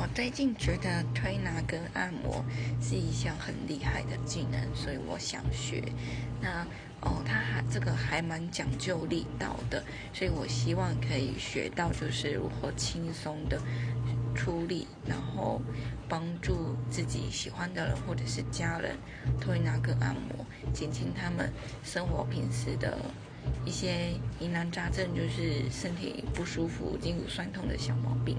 我最近觉得推拿跟按摩是一项很厉害的技能，所以我想学。那哦，它还这个还蛮讲究力道的，所以我希望可以学到就是如何轻松的出力，然后帮助自己喜欢的人或者是家人推拿跟按摩，减轻他们生活平时的一些疑难杂症，就是身体不舒服、筋骨酸痛的小毛病。